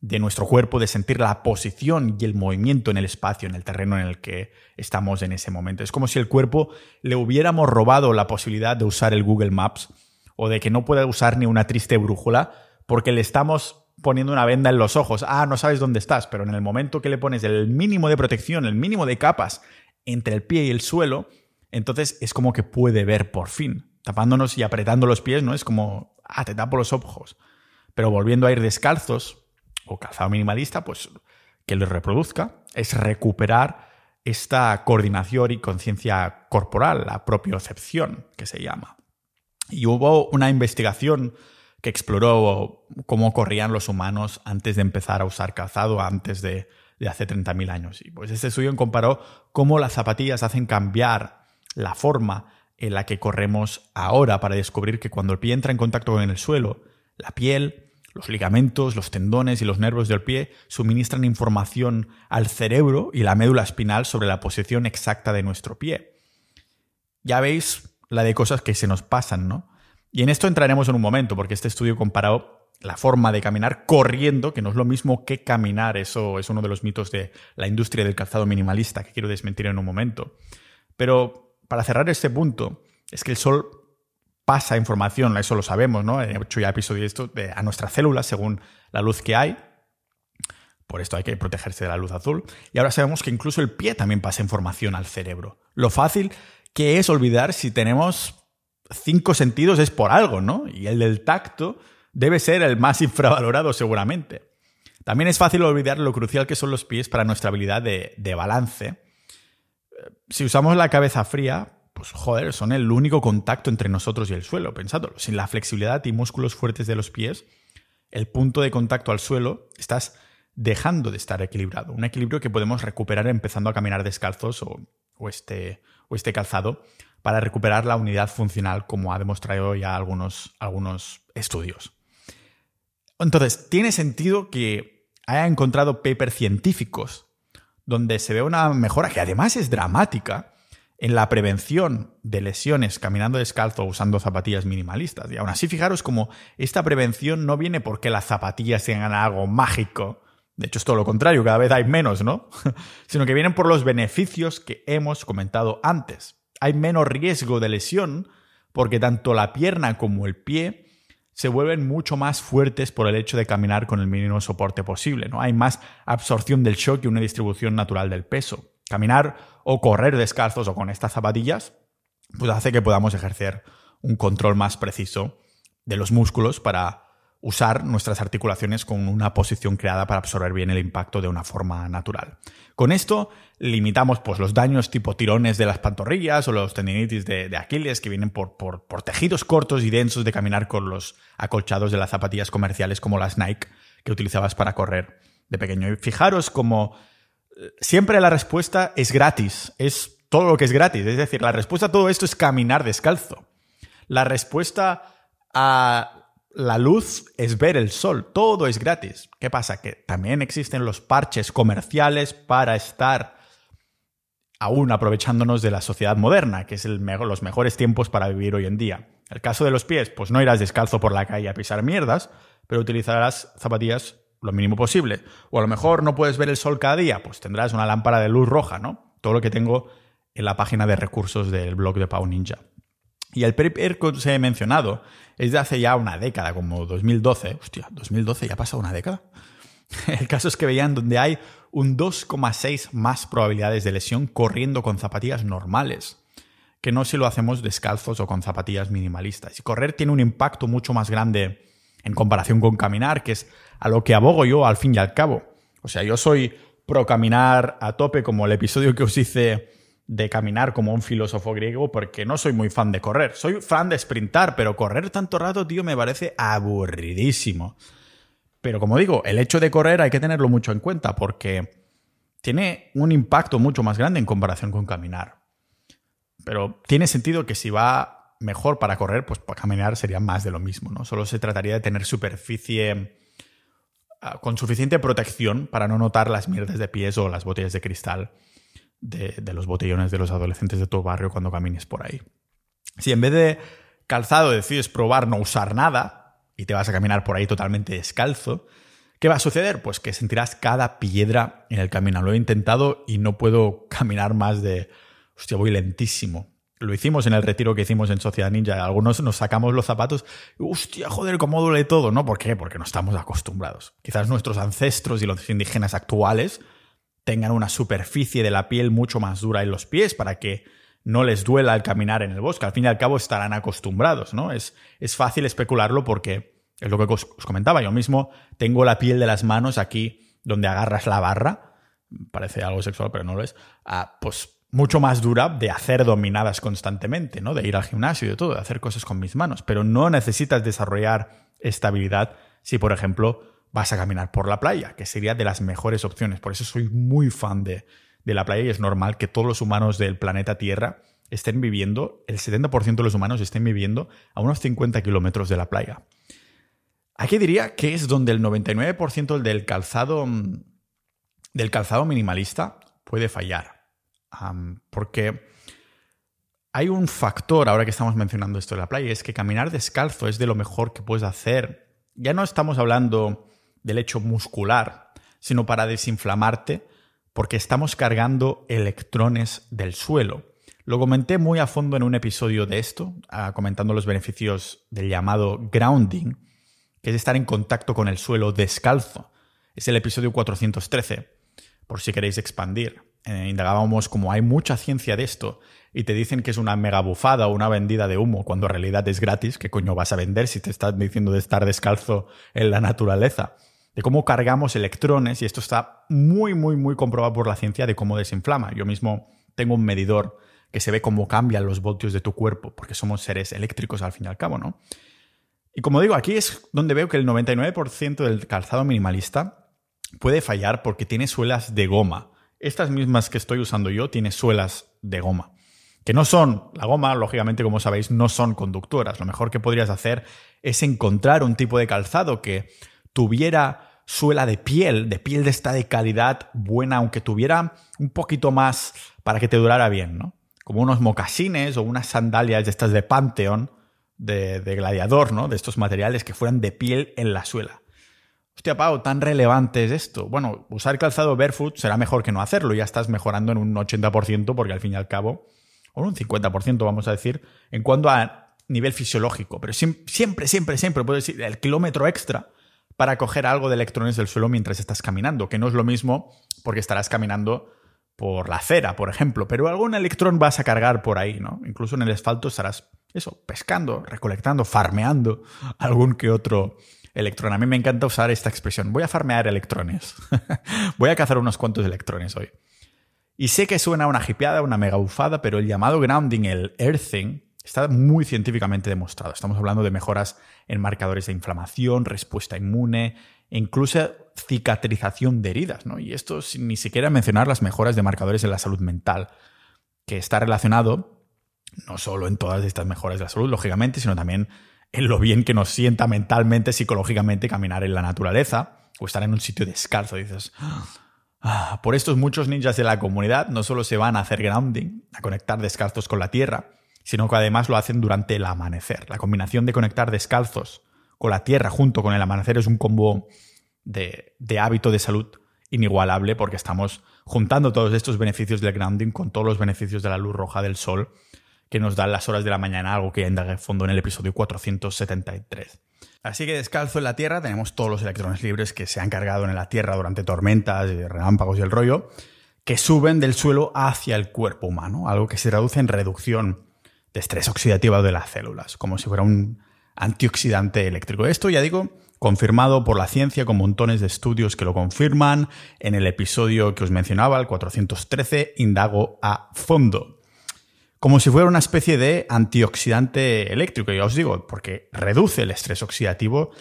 de nuestro cuerpo de sentir la posición y el movimiento en el espacio, en el terreno en el que estamos en ese momento. Es como si el cuerpo le hubiéramos robado la posibilidad de usar el Google Maps o de que no pueda usar ni una triste brújula porque le estamos poniendo una venda en los ojos. Ah, no sabes dónde estás, pero en el momento que le pones el mínimo de protección, el mínimo de capas entre el pie y el suelo, entonces es como que puede ver por fin. Tapándonos y apretando los pies, ¿no? Es como, ah, te tapo los ojos. Pero volviendo a ir descalzos, o calzado minimalista, pues que lo reproduzca, es recuperar esta coordinación y conciencia corporal, la propiocepción, que se llama. Y hubo una investigación que exploró cómo corrían los humanos antes de empezar a usar calzado, antes de, hace 30.000 años. Y pues este estudio comparó cómo las zapatillas hacen cambiar la forma en la que corremos ahora para descubrir que cuando el pie entra en contacto con el suelo, la piel, los ligamentos, los tendones y los nervios del pie suministran información al cerebro y la médula espinal sobre la posición exacta de nuestro pie. Ya veis la de cosas que se nos pasan, ¿no? Y en esto entraremos en un momento, porque este estudio comparó la forma de caminar corriendo, que no es lo mismo que caminar, eso es uno de los mitos de la industria del calzado minimalista, que quiero desmentir en un momento. Pero para cerrar este punto, es que el sol pasa información, eso lo sabemos, ¿no? He hecho ya episodio de esto, a nuestras células según la luz que hay. Por esto hay que protegerse de la luz azul. Y ahora sabemos que incluso el pie también pasa información al cerebro. Lo fácil que es olvidar si tenemos cinco sentidos es por algo, ¿no? Y el del tacto debe ser el más infravalorado seguramente. También es fácil olvidar lo crucial que son los pies para nuestra habilidad de, de balance. Si usamos la cabeza fría, pues joder, son el único contacto entre nosotros y el suelo, pensándolo. Sin la flexibilidad y músculos fuertes de los pies, el punto de contacto al suelo, estás dejando de estar equilibrado. Un equilibrio que podemos recuperar empezando a caminar descalzos o, este, o este calzado para recuperar la unidad funcional, como ha demostrado ya algunos, algunos estudios. Entonces, tiene sentido que haya encontrado papers científicos donde se ve una mejora que además es dramática en la prevención de lesiones caminando descalzo o usando zapatillas minimalistas. Y aún así, fijaros como esta prevención no viene porque las zapatillas tengan algo mágico. De hecho, es todo lo contrario, cada vez hay menos, ¿no? Sino que vienen por los beneficios que hemos comentado antes hay menos riesgo de lesión porque tanto la pierna como el pie se vuelven mucho más fuertes por el hecho de caminar con el mínimo soporte posible. ¿no? Hay más absorción del shock y una distribución natural del peso. Caminar o correr descalzos o con estas zapatillas pues hace que podamos ejercer un control más preciso de los músculos para usar nuestras articulaciones con una posición creada para absorber bien el impacto de una forma natural. Con esto limitamos pues, los daños tipo tirones de las pantorrillas o los tendinitis de, Aquiles que vienen por, por, tejidos cortos y densos de caminar con los acolchados de las zapatillas comerciales como las Nike que utilizabas para correr de pequeño. Y fijaros como eh, siempre la respuesta es gratis, es todo lo que es gratis. Es decir, la respuesta a todo esto es caminar descalzo. La respuesta a la luz es ver el sol, todo es gratis. ¿Qué pasa? Que también existen los parches comerciales para estar aún aprovechándonos de la sociedad moderna, que es los mejores tiempos para vivir hoy en día. El caso de los pies, pues no irás descalzo por la calle a pisar mierdas, pero utilizarás zapatillas lo mínimo posible. O a lo mejor no puedes ver el sol cada día, pues tendrás una lámpara de luz roja, ¿no? Todo lo que tengo en la página de recursos del blog de Pau Ninja. Y el primer que os he mencionado es de hace ya una década, como 2012. Hostia, 2012 ya ha pasado una década. El caso es que veían donde hay un 2,6 más probabilidades de lesión corriendo con zapatillas normales, que no si lo hacemos descalzos o con zapatillas minimalistas. Y correr tiene un impacto mucho más grande en comparación con caminar, que es a lo que abogo yo al fin y al cabo. O sea, yo soy pro caminar a tope, como el episodio que os hice de caminar como un filósofo griego porque no soy muy fan de correr. Soy fan de sprintar, pero correr tanto rato, tío, me parece aburridísimo. Pero como digo, el hecho de correr hay que tenerlo mucho en cuenta porque tiene un impacto mucho más grande en comparación con caminar. Pero tiene sentido que si va mejor para correr, pues para caminar sería más de lo mismo, ¿no? Solo se trataría de tener superficie ah, con suficiente protección para no notar las mierdas de pies o las botellas de cristal de, los botellones de los adolescentes de tu barrio cuando camines por ahí. Si en vez de calzado decides probar no usar nada y te vas a caminar por ahí totalmente descalzo, ¿qué va a suceder? Pues que sentirás cada piedra en el camino. Lo he intentado y no puedo caminar más de hostia, voy lentísimo. Lo hicimos en el retiro que hicimos en Sociedad Ninja. Algunos nos sacamos los zapatos. Hostia, joder, cómo duele todo, ¿no? ¿Por qué? Porque no estamos acostumbrados. Quizás nuestros ancestros y los indígenas actuales tengan una superficie de la piel mucho más dura en los pies para que no les duela el caminar en el bosque. Al fin y al cabo estarán acostumbrados, ¿no? Es, es fácil especularlo porque es lo que os, comentaba. Yo mismo tengo la piel de las manos aquí donde agarras la barra. Parece algo sexual, pero no lo es. Pues mucho más dura de hacer dominadas constantemente, ¿no? De ir al gimnasio y de todo, de hacer cosas con mis manos. Pero no necesitas desarrollar estabilidad si, por ejemplo, vas a caminar por la playa, que sería de las mejores opciones. Por eso soy muy fan de, de la playa y es normal que todos los humanos del planeta Tierra estén viviendo, el 70% de los humanos estén viviendo a unos 50 kilómetros de la playa. Aquí diría que es donde el 99% del calzado, del calzado minimalista puede fallar porque hay un factor, ahora que estamos mencionando esto de la playa, es que caminar descalzo es de lo mejor que puedes hacer. Ya no estamos hablando del hecho muscular, sino para desinflamarte, porque estamos cargando electrones del suelo. Lo comenté muy a fondo en un episodio de esto, ah, comentando los beneficios del llamado grounding, que es estar en contacto con el suelo descalzo. Es el episodio 413, por si queréis expandir. Eh, indagábamos como hay mucha ciencia de esto y te dicen que es una mega bufada o una vendida de humo cuando en realidad es gratis, ¿qué coño vas a vender si te estás diciendo de estar descalzo en la naturaleza? De cómo cargamos electrones y esto está muy, muy, muy comprobado por la ciencia de cómo desinflama. Yo mismo tengo un medidor que se ve cómo cambian los voltios de tu cuerpo, porque somos seres eléctricos al fin y al cabo, ¿no? Y como digo, aquí es donde veo que el 99% del calzado minimalista puede fallar porque tiene suelas de goma estas mismas que estoy usando yo tienen suelas de goma. Que no son, la goma, lógicamente, como sabéis, no son conductoras. Lo mejor que podrías hacer es encontrar un tipo de calzado que tuviera suela de piel, de piel de esta de calidad buena, aunque tuviera un poquito más para que te durara bien, ¿no? Como unos mocasines o unas sandalias de estas de Pantheon, de, de gladiador, ¿no? De estos materiales que fueran de piel en la suela. Hostia, Pau, tan relevante es esto. Bueno, usar calzado barefoot será mejor que no hacerlo. Ya estás mejorando en un 80% porque al fin y al cabo, o un 50% vamos a decir, en cuanto a nivel fisiológico. Pero siempre, siempre, siempre puedes decir el kilómetro extra para coger algo de electrones del suelo mientras estás caminando, que no es lo mismo porque estarás caminando por la acera, por ejemplo, pero algún electrón vas a cargar por ahí, ¿no? Incluso en el asfalto estarás, eso, pescando, recolectando, farmeando algún que otro electrón. A mí me encanta usar esta expresión. Voy a farmear electrones. Voy a cazar unos cuantos electrones hoy. Y sé que suena una hipeada, una mega bufada, pero el llamado grounding, el earthing, está muy científicamente demostrado. Estamos hablando de mejoras en marcadores de inflamación, respuesta inmune e incluso cicatrización de heridas. ¿no? Y esto sin ni siquiera mencionar las mejoras de marcadores en la salud mental, que está relacionado no solo en todas estas mejoras de la salud, lógicamente, sino también en lo bien que nos sienta mentalmente, psicológicamente caminar en la naturaleza o estar en un sitio descalzo. Dices, ah, por estos muchos ninjas de la comunidad no solo se van a hacer grounding, a conectar descalzos con la tierra, sino que además lo hacen durante el amanecer. La combinación de conectar descalzos con la tierra junto con el amanecer es un combo de, hábito de salud inigualable porque estamos juntando todos estos beneficios del grounding con todos los beneficios de la luz roja del sol que nos dan las horas de la mañana, algo que ya indagué fondo en el episodio 473. Así que descalzo en la Tierra tenemos todos los electrones libres que se han cargado en la Tierra durante tormentas, y relámpagos y el rollo, que suben del suelo hacia el cuerpo humano, algo que se traduce en reducción de estrés oxidativo de las células, como si fuera un antioxidante eléctrico. Esto, ya digo, confirmado por la ciencia con montones de estudios que lo confirman. En el episodio que os mencionaba, el 413, indago a fondo como si fuera una especie de antioxidante eléctrico, ya os digo, porque reduce el estrés oxidativo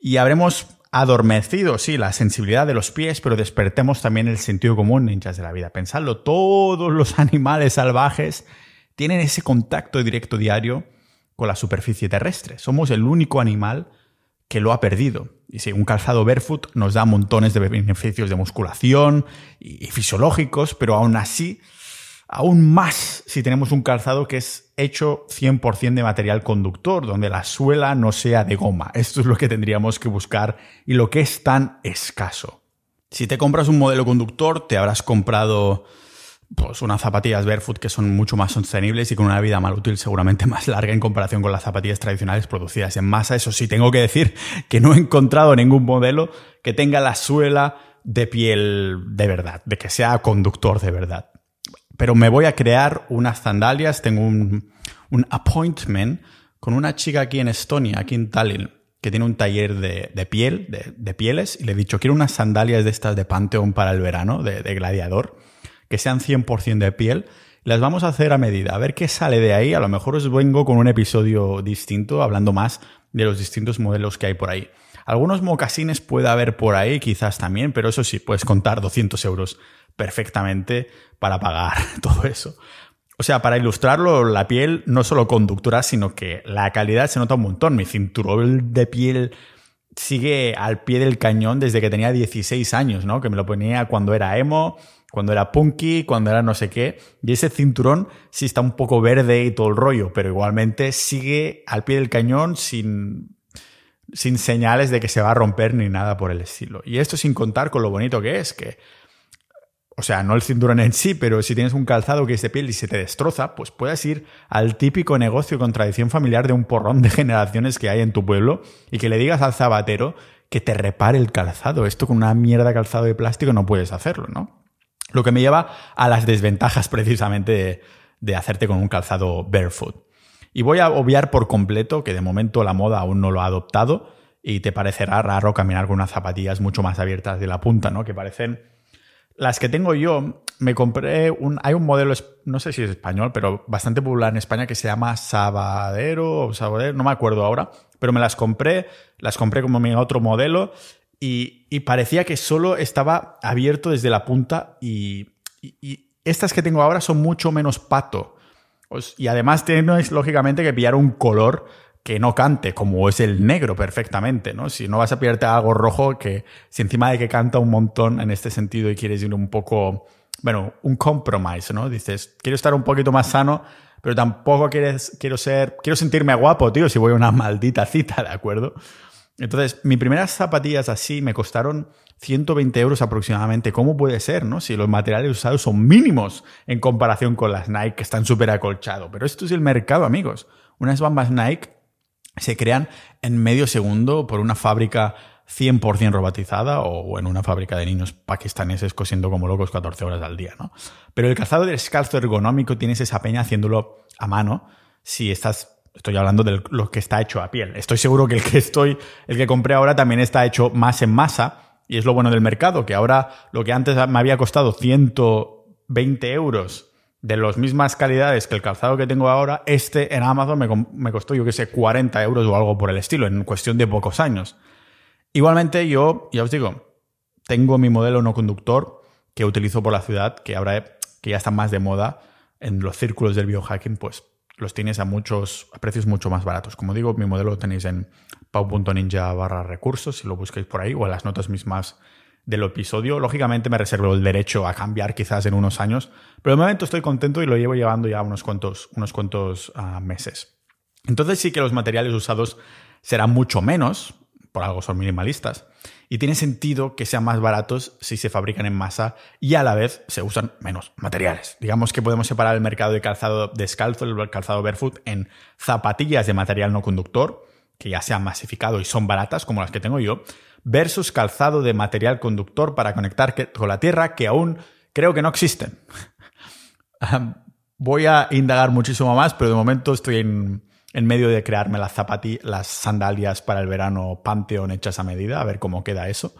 y habremos adormecido, sí, la sensibilidad de los pies, pero despertemos también el sentido común, ninjas de la vida. Pensadlo, todos los animales salvajes tienen ese contacto directo diario con la superficie terrestre. Somos el único animal que lo ha perdido. Y si un calzado barefoot nos da montones de beneficios de musculación y fisiológicos, pero aún así Aún más si tenemos un calzado que es hecho 100% de material conductor, donde la suela no sea de goma. Esto es lo que tendríamos que buscar y lo que es tan escaso. Si te compras un modelo conductor, te habrás comprado pues unas zapatillas barefoot que son mucho más sostenibles y con una vida mal útil seguramente más larga en comparación con las zapatillas tradicionales producidas en masa. Eso sí, tengo que decir que no he encontrado ningún modelo que tenga la suela de piel de verdad, de que sea conductor de verdad pero me voy a crear unas sandalias. Tengo un, appointment con una chica aquí en Estonia, aquí en Tallinn, que tiene un taller de, piel, de, pieles, y le he dicho, quiero unas sandalias de estas de Pantheon para el verano, de, gladiador, que sean 100% de piel. Las vamos a hacer a medida, a ver qué sale de ahí. A lo mejor os vengo con un episodio distinto, hablando más de los distintos modelos que hay por ahí. Algunos mocasines puede haber por ahí, quizás también, pero eso sí, puedes contar 200 euros perfectamente para pagar todo eso. O sea, para ilustrarlo, la piel no solo conductora, sino que la calidad se nota un montón. Mi cinturón de piel sigue al pie del cañón desde que tenía 16 años, ¿no? Que me lo ponía cuando era emo, cuando era punky, cuando era no sé qué. Y ese cinturón sí está un poco verde y todo el rollo, pero igualmente sigue al pie del cañón sin, sin señales de que se va a romper ni nada por el estilo. Y esto sin contar con lo bonito que es, que o sea, no el cinturón en sí, pero si tienes un calzado que es de piel y se te destroza, pues puedes ir al típico negocio con tradición familiar de un porrón de generaciones que hay en tu pueblo y que le digas al zabatero que te repare el calzado. Esto con una mierda calzado de plástico no puedes hacerlo, ¿no? Lo que me lleva a las desventajas precisamente de, hacerte con un calzado barefoot. Y voy a obviar por completo que de momento la moda aún no lo ha adoptado y te parecerá raro caminar con unas zapatillas mucho más abiertas de la punta, ¿no? Que parecen las que tengo yo, me compré un. Hay un modelo, no sé si es español, pero bastante popular en España que se llama Sabadero o Sabadero, no me acuerdo ahora, pero me las compré, las compré como mi otro modelo y, parecía que solo estaba abierto desde la punta y, estas que tengo ahora son mucho menos pato. Y además tienes lógicamente que pillar un color que no cante, como es el negro perfectamente, ¿no? Si no vas a pillarte algo rojo que, si encima de que canta un montón en este sentido y quieres ir un poco, bueno, un compromise, ¿no? Dices, quiero estar un poquito más sano, pero tampoco quieres, quiero ser, quiero sentirme guapo, tío, si voy a una maldita cita, ¿de acuerdo? Entonces, mis primeras zapatillas así me costaron 120 euros aproximadamente. ¿Cómo puede ser, no? Si los materiales usados son mínimos en comparación con las Nike que están súper acolchados. Pero esto es el mercado, amigos. Unas bambas Nike se crean en medio segundo por una fábrica 100% robotizada o en una fábrica de niños pakistaneses cosiendo como locos 14 horas al día, ¿no? Pero el calzado descalzo ergonómico tienes esa peña haciéndolo a mano si estás estoy hablando de lo que está hecho a piel. Estoy seguro que el que estoy el que compré ahora también está hecho más en masa y es lo bueno del mercado, que ahora lo que antes me había costado 120 euros de las mismas calidades que el calzado que tengo ahora, este en Amazon me, costó, yo que sé, 40 euros o algo por el estilo, en cuestión de pocos años. Igualmente, yo, ya os digo, tengo mi modelo no conductor que utilizo por la ciudad, que ahora que ya está más de moda en los círculos del biohacking, pues los tienes a muchos a precios mucho más baratos. Como digo, mi modelo lo tenéis en pau.ninja barra recursos, si lo busquéis por ahí, o en las notas mismas del episodio. Lógicamente me reservo el derecho a cambiar quizás en unos años, pero de momento estoy contento y lo llevo llevando ya unos cuantos, unos cuantos ah, meses. Entonces sí que los materiales usados serán mucho menos, por algo son minimalistas, y tiene sentido que sean más baratos si se fabrican en masa y a la vez se usan menos materiales. Digamos que podemos separar el mercado de calzado descalzo, el calzado barefoot, en zapatillas de material no conductor, que ya se han masificado y son baratas, como las que tengo yo, versus calzado de material conductor para conectar con la Tierra que aún creo que no existen. Voy a indagar muchísimo más, pero de momento estoy en, medio de crearme las zapatillas, las sandalias para el verano Pantheon hechas a medida, a ver cómo queda eso.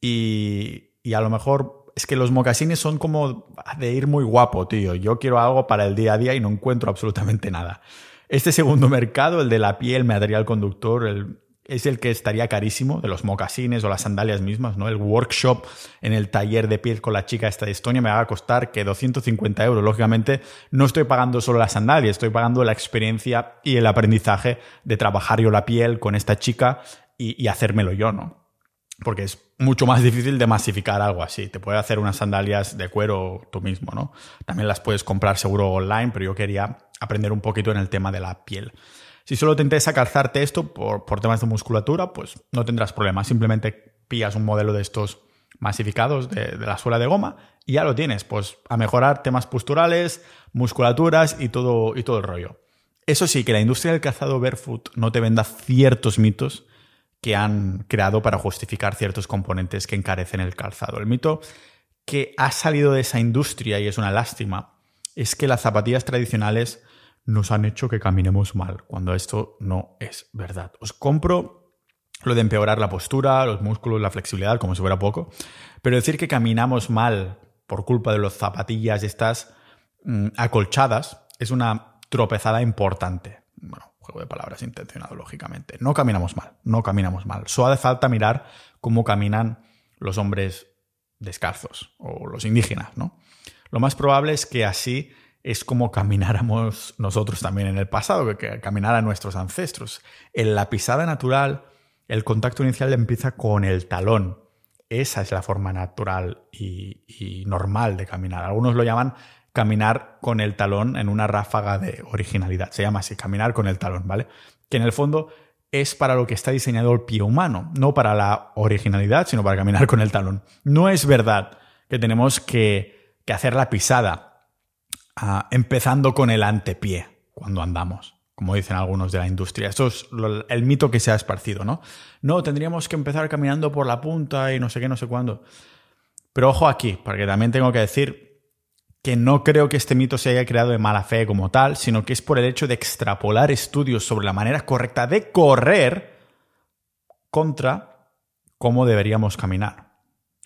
Y, y a lo mejor es que los mocasines son como de ir muy guapo, tío. Yo quiero algo para el día a día y no encuentro absolutamente nada. Este segundo mercado, el de la piel, material conductor, el, es el que estaría carísimo, de los mocasines o las sandalias mismas, ¿no? El workshop en el taller de piel con la chica esta de Estonia me va a costar que 250 euros. Lógicamente, no estoy pagando solo las sandalias, estoy pagando la experiencia y el aprendizaje de trabajar yo la piel con esta chica y, hacérmelo yo, ¿no? Porque es mucho más difícil de masificar algo así. Te puedes hacer unas sandalias de cuero tú mismo, ¿no? También las puedes comprar seguro online, pero yo quería aprender un poquito en el tema de la piel. Si solo te interesa calzarte esto por, temas de musculatura, pues no tendrás problema. Simplemente pillas un modelo de estos masificados de, la suela de goma y ya lo tienes, pues a mejorar temas posturales, musculaturas y todo, y todo el rollo. Eso sí, que la industria del calzado barefoot no te venda ciertos mitos que han creado para justificar ciertos componentes que encarecen el calzado. El mito que ha salido de esa industria, y es una lástima, es que las zapatillas tradicionales nos han hecho que caminemos mal, cuando esto no es verdad. Os compro lo de empeorar la postura, los músculos, la flexibilidad, como si fuera poco, pero decir que caminamos mal por culpa de las zapatillas estas mm, acolchadas es una tropezada importante. Bueno, juego de palabras intencionado, lógicamente. No caminamos mal, no caminamos mal. Solo hace falta mirar cómo caminan los hombres descalzos o los indígenas, ¿no? Lo más probable es que así es como camináramos nosotros también en el pasado, que, caminaran nuestros ancestros. En la pisada natural, el contacto inicial empieza con el talón. Esa es la forma natural y, normal de caminar. Algunos lo llaman caminar con el talón en una ráfaga de originalidad. Se llama así, caminar con el talón, ¿vale? Que en el fondo es para lo que está diseñado el pie humano, no para la originalidad, sino para caminar con el talón. No es verdad que tenemos que, que hacer la pisada Empezando con el antepié cuando andamos, como dicen algunos de la industria. Eso es el mito que se ha esparcido, ¿no? No, tendríamos que empezar caminando por la punta y no sé qué, no sé cuándo. Pero ojo aquí, porque también tengo que decir que no creo que este mito se haya creado de mala fe como tal, sino que es por el hecho de extrapolar estudios sobre la manera correcta de correr contra cómo deberíamos caminar.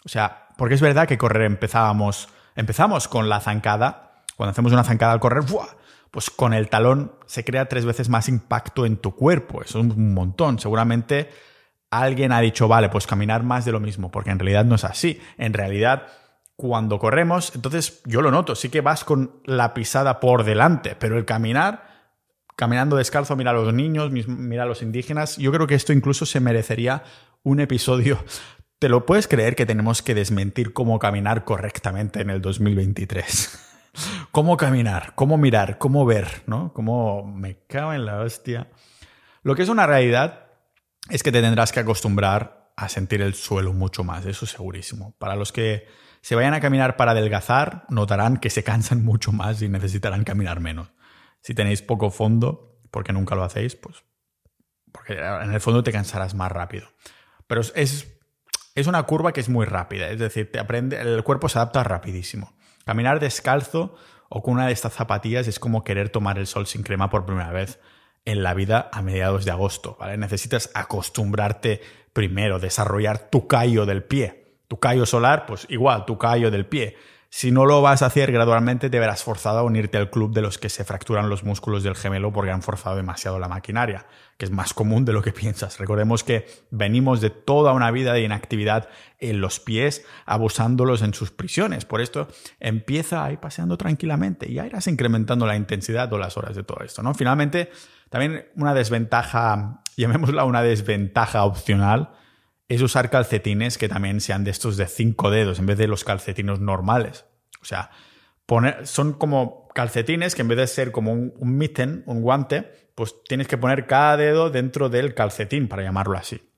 O sea, porque es verdad que correr empezábamos, empezamos con la zancada cuando hacemos una zancada al correr, pues con el talón se crea tres veces más impacto en tu cuerpo. Eso es un montón. Seguramente alguien ha dicho, vale, pues caminar más de lo mismo, porque en realidad no es así. En realidad, cuando corremos, entonces yo lo noto, sí que vas con la pisada por delante, pero el caminar, caminando descalzo, mira a los niños, mira a los indígenas, yo creo que esto incluso se merecería un episodio. ¿Te lo puedes creer que tenemos que desmentir cómo caminar correctamente en el 2023? Cómo caminar, cómo mirar, cómo ver, ¿no? Cómo me cago en la hostia. Lo que es una realidad es que te tendrás que acostumbrar a sentir el suelo mucho más, eso segurísimo. Para los que se vayan a caminar para adelgazar, notarán que se cansan mucho más y necesitarán caminar menos. Si tenéis poco fondo, porque nunca lo hacéis, pues porque en el fondo te cansarás más rápido. Pero es, es una curva que es muy rápida, es decir, te aprende, el cuerpo se adapta rapidísimo. Caminar descalzo o con una de estas zapatillas es como querer tomar el sol sin crema por primera vez en la vida a mediados de agosto, ¿vale? Necesitas acostumbrarte primero, desarrollar tu callo del pie. Tu callo solar, pues igual, tu callo del pie. Si no lo vas a hacer gradualmente, te verás forzado a unirte al club de los que se fracturan los músculos del gemelo porque han forzado demasiado la maquinaria, que es más común de lo que piensas. Recordemos que venimos de toda una vida de inactividad en los pies, abusándolos en sus prisiones. Por esto empieza ahí paseando tranquilamente y ya irás incrementando la intensidad o las horas de todo esto, ¿no? Finalmente, también una desventaja, llamémosla una desventaja opcional, es usar calcetines que también sean de estos de cinco dedos en vez de los calcetines normales. O sea, poner, son como calcetines que en vez de ser como un, un mitten, un guante, pues tienes que poner cada dedo dentro del calcetín, para llamarlo así.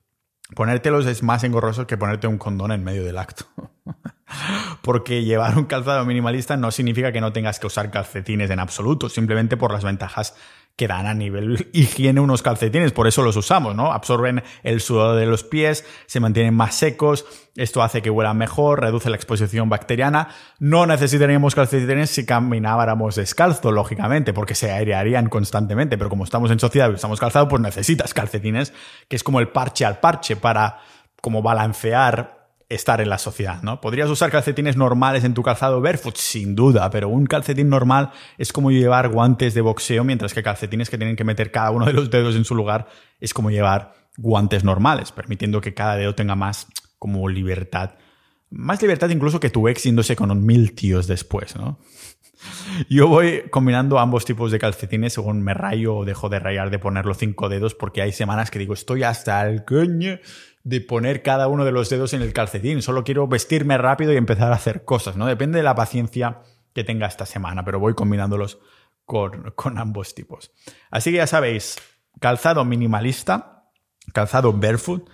Ponértelos es más engorroso que ponerte un condón en medio del acto. Porque llevar un calzado minimalista no significa que no tengas que usar calcetines en absoluto, simplemente por las ventajas que dan a nivel higiene unos calcetines, por eso los usamos, ¿no? Absorben el sudor de los pies, se mantienen más secos, esto hace que huelan mejor, reduce la exposición bacteriana. No necesitaríamos calcetines si camináramos descalzo, lógicamente, porque se airearían constantemente, pero como estamos en sociedad y estamos calzados, pues necesitas calcetines, que es como el parche al parche para como balancear estar en la sociedad, ¿no? ¿Podrías usar calcetines normales en tu calzado barefoot? Sin duda, pero un calcetín normal es como llevar guantes de boxeo, mientras que calcetines que tienen que meter cada uno de los dedos en su lugar es como llevar guantes normales, permitiendo que cada dedo tenga más como libertad. Más libertad incluso que tu ex yéndose con mil tíos después, ¿no? Yo voy combinando ambos tipos de calcetines según me rayo o dejo de rayar de poner los cinco dedos porque hay semanas que digo estoy hasta el coño de poner cada uno de los dedos en el calcetín. Solo quiero vestirme rápido y empezar a hacer cosas, ¿no? Depende de la paciencia que tenga esta semana, pero voy combinándolos con, con ambos tipos. Así que ya sabéis, calzado minimalista, calzado barefoot,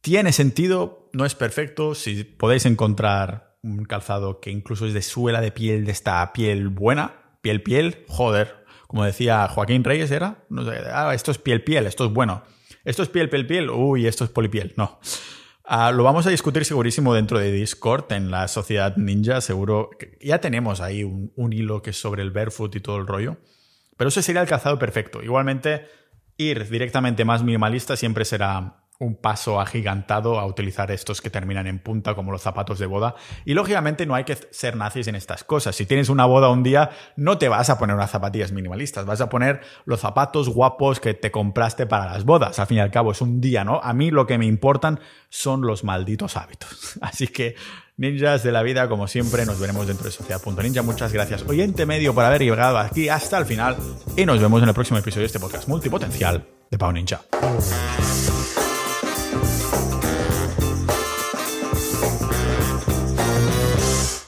tiene sentido, no es perfecto, si podéis encontrar un calzado que incluso es de suela de piel, de esta piel buena, piel piel, joder, como decía Joaquín Reyes era, ah, esto es piel piel, esto es bueno. Esto es piel, piel, piel, uy, esto es polipiel, no. Ah, lo vamos a discutir segurísimo dentro de Discord, en la sociedad ninja, seguro. ya tenemos ahí un, hilo que es sobre el barefoot y todo el rollo. Pero ese sería el calzado perfecto. Igualmente, ir directamente más minimalista siempre será un paso agigantado a utilizar estos que terminan en punta como los zapatos de boda. Y lógicamente no hay que ser nazis en estas cosas. Si tienes una boda un día, no te vas a poner unas zapatillas minimalistas, vas a poner los zapatos guapos que te compraste para las bodas. Al fin y al cabo es un día, ¿no? A mí lo que me importan son los malditos hábitos. Así que ninjas de la vida, como siempre, nos veremos dentro de Sociedad.ninja. Muchas gracias, oyente medio, por haber llegado aquí hasta el final y nos vemos en el próximo episodio de este podcast multipotencial de Pau Ninja.